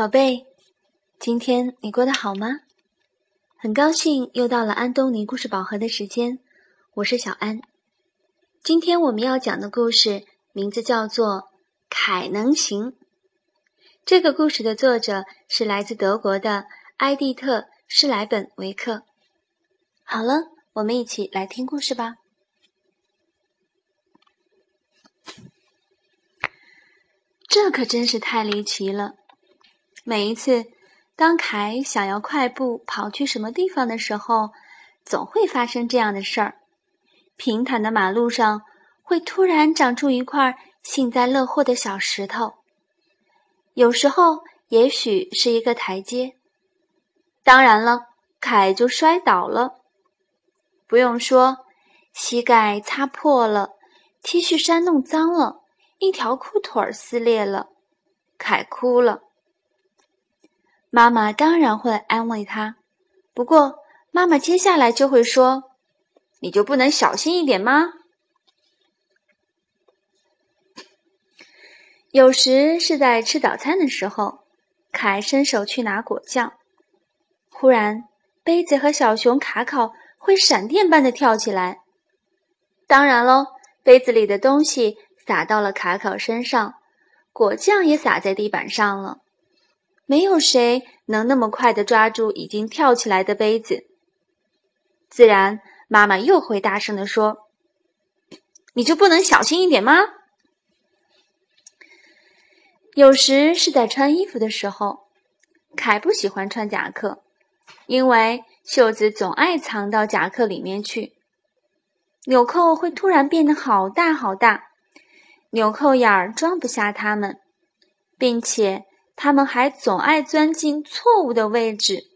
宝贝，今天你过得好吗？很高兴又到了安东尼故事宝盒的时间，我是小安。今天我们要讲的故事名字叫做《凯能行》。这个故事的作者是来自德国的埃蒂特·施莱本维克。好了，我们一起来听故事吧。这可真是太离奇了！每一次，当凯想要快步跑去什么地方的时候，总会发生这样的事儿：平坦的马路上会突然长出一块幸灾乐祸的小石头。有时候，也许是一个台阶。当然了，凯就摔倒了。不用说，膝盖擦破了，T 恤衫弄脏了，一条裤腿撕裂了，凯哭了。妈妈当然会安慰他，不过妈妈接下来就会说：“你就不能小心一点吗？”有时是在吃早餐的时候，凯伸手去拿果酱，忽然杯子和小熊卡考会闪电般的跳起来。当然喽，杯子里的东西洒到了卡考身上，果酱也洒在地板上了。没有谁能那么快的抓住已经跳起来的杯子。自然，妈妈又会大声的说：“你就不能小心一点吗？”有时是在穿衣服的时候，凯不喜欢穿夹克，因为袖子总爱藏到夹克里面去，纽扣会突然变得好大好大，纽扣眼儿装不下它们，并且。他们还总爱钻进错误的位置。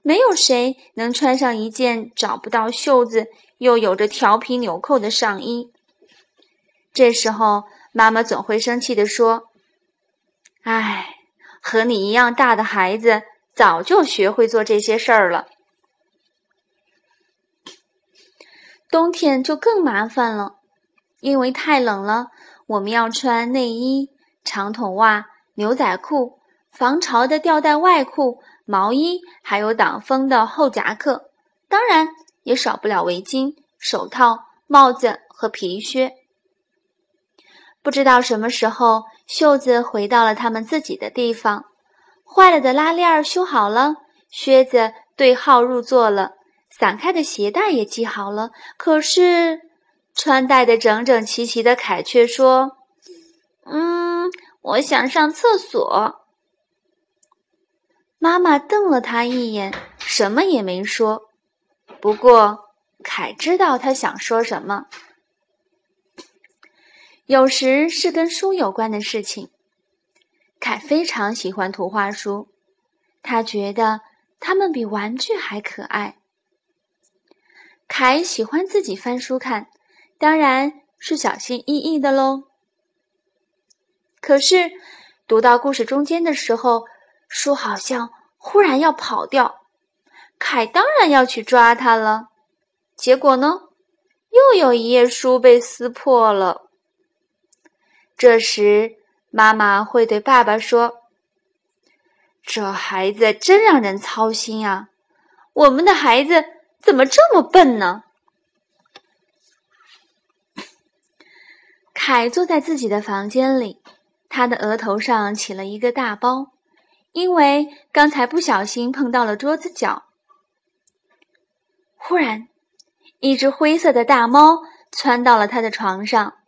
没有谁能穿上一件找不到袖子又有着调皮纽扣的上衣。这时候，妈妈总会生气地说：“哎，和你一样大的孩子早就学会做这些事儿了。”冬天就更麻烦了，因为太冷了，我们要穿内衣、长筒袜。牛仔裤、防潮的吊带外裤、毛衣，还有挡风的厚夹克，当然也少不了围巾、手套、帽子和皮靴。不知道什么时候，袖子回到了他们自己的地方，坏了的拉链修好了，靴子对号入座了，散开的鞋带也系好了。可是，穿戴的整整齐齐的凯却说：“嗯。”我想上厕所。妈妈瞪了他一眼，什么也没说。不过，凯知道他想说什么。有时是跟书有关的事情。凯非常喜欢图画书，他觉得它们比玩具还可爱。凯喜欢自己翻书看，当然是小心翼翼的喽。可是，读到故事中间的时候，书好像忽然要跑掉，凯当然要去抓它了。结果呢，又有一页书被撕破了。这时，妈妈会对爸爸说：“这孩子真让人操心呀！我们的孩子怎么这么笨呢？” 凯坐在自己的房间里。他的额头上起了一个大包，因为刚才不小心碰到了桌子角。忽然，一只灰色的大猫窜到了他的床上。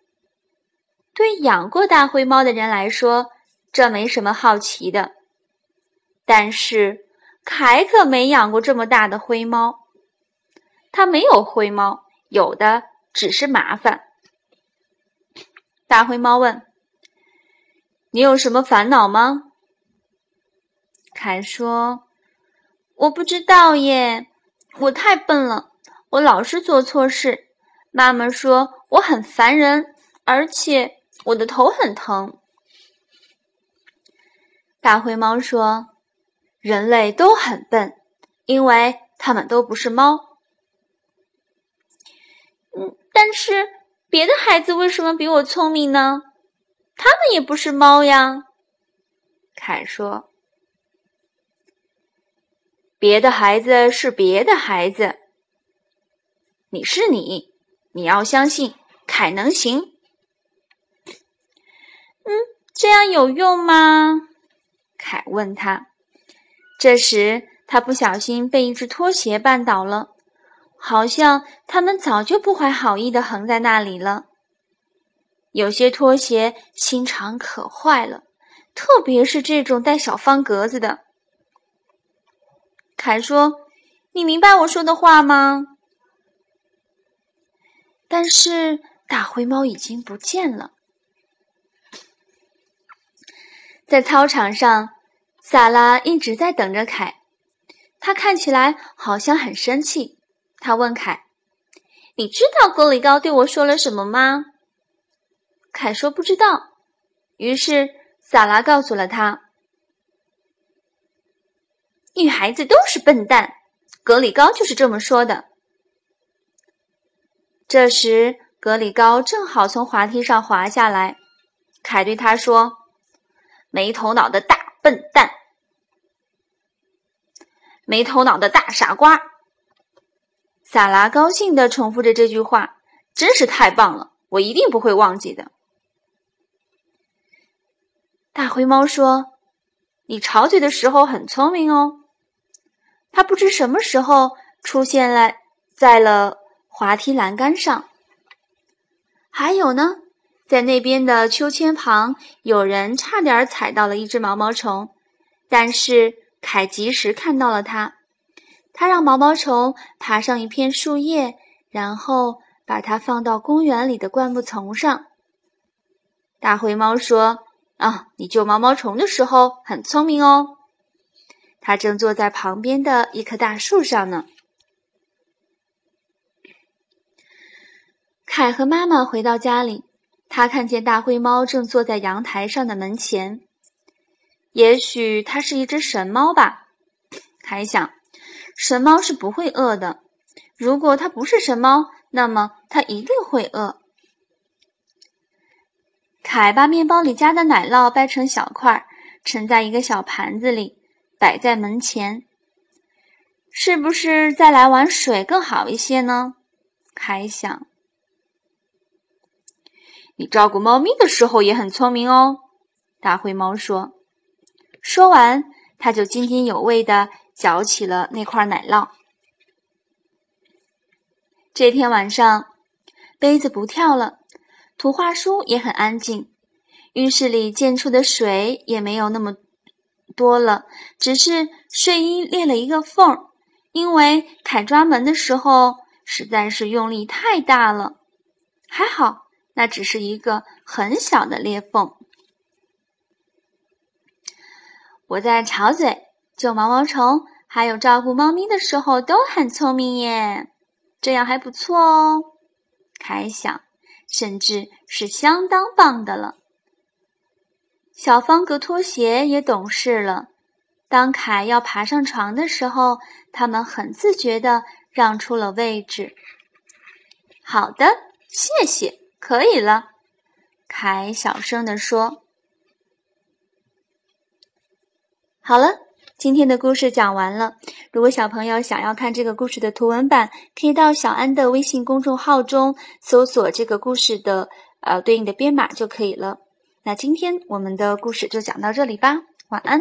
对养过大灰猫的人来说，这没什么好奇的。但是凯可没养过这么大的灰猫，他没有灰猫，有的只是麻烦。大灰猫问。你有什么烦恼吗？凯说：“我不知道耶，我太笨了，我老是做错事。妈妈说我很烦人，而且我的头很疼。”大灰猫说：“人类都很笨，因为他们都不是猫。嗯，但是别的孩子为什么比我聪明呢？”他们也不是猫呀。凯说：“别的孩子是别的孩子，你是你，你要相信凯能行。”嗯，这样有用吗？凯问他。这时，他不小心被一只拖鞋绊倒了，好像他们早就不怀好意的横在那里了。有些拖鞋心肠可坏了，特别是这种带小方格子的。凯说：“你明白我说的话吗？”但是大灰猫已经不见了。在操场上，萨拉一直在等着凯。他看起来好像很生气。他问凯：“你知道格里高对我说了什么吗？”凯说不知道，于是萨拉告诉了他：“女孩子都是笨蛋，格里高就是这么说的。”这时，格里高正好从滑梯上滑下来，凯对他说：“没头脑的大笨蛋，没头脑的大傻瓜。”萨拉高兴地重复着这句话：“真是太棒了，我一定不会忘记的。”大灰猫说：“你吵嘴的时候很聪明哦。”它不知什么时候出现了在了滑梯栏杆上。还有呢，在那边的秋千旁，有人差点踩到了一只毛毛虫，但是凯及时看到了它。他让毛毛虫爬上一片树叶，然后把它放到公园里的灌木丛上。大灰猫说。啊，你救毛毛虫的时候很聪明哦。他正坐在旁边的一棵大树上呢。凯和妈妈回到家里，他看见大灰猫正坐在阳台上的门前。也许它是一只神猫吧？凯想，神猫是不会饿的。如果它不是神猫，那么它一定会饿。凯把面包里加的奶酪掰成小块，盛在一个小盘子里，摆在门前。是不是再来碗水更好一些呢？凯想。你照顾猫咪的时候也很聪明哦，大灰猫说。说完，他就津津有味地嚼起了那块奶酪。这天晚上，杯子不跳了。图画书也很安静，浴室里溅出的水也没有那么多了，只是睡衣裂了一个缝，因为凯抓门的时候实在是用力太大了。还好，那只是一个很小的裂缝。我在吵嘴、救毛毛虫，还有照顾猫咪的时候都很聪明耶，这样还不错哦。凯想。甚至是相当棒的了。小方格拖鞋也懂事了。当凯要爬上床的时候，他们很自觉地让出了位置。好的，谢谢，可以了。凯小声地说：“好了。”今天的故事讲完了。如果小朋友想要看这个故事的图文版，可以到小安的微信公众号中搜索这个故事的呃对应的编码就可以了。那今天我们的故事就讲到这里吧，晚安。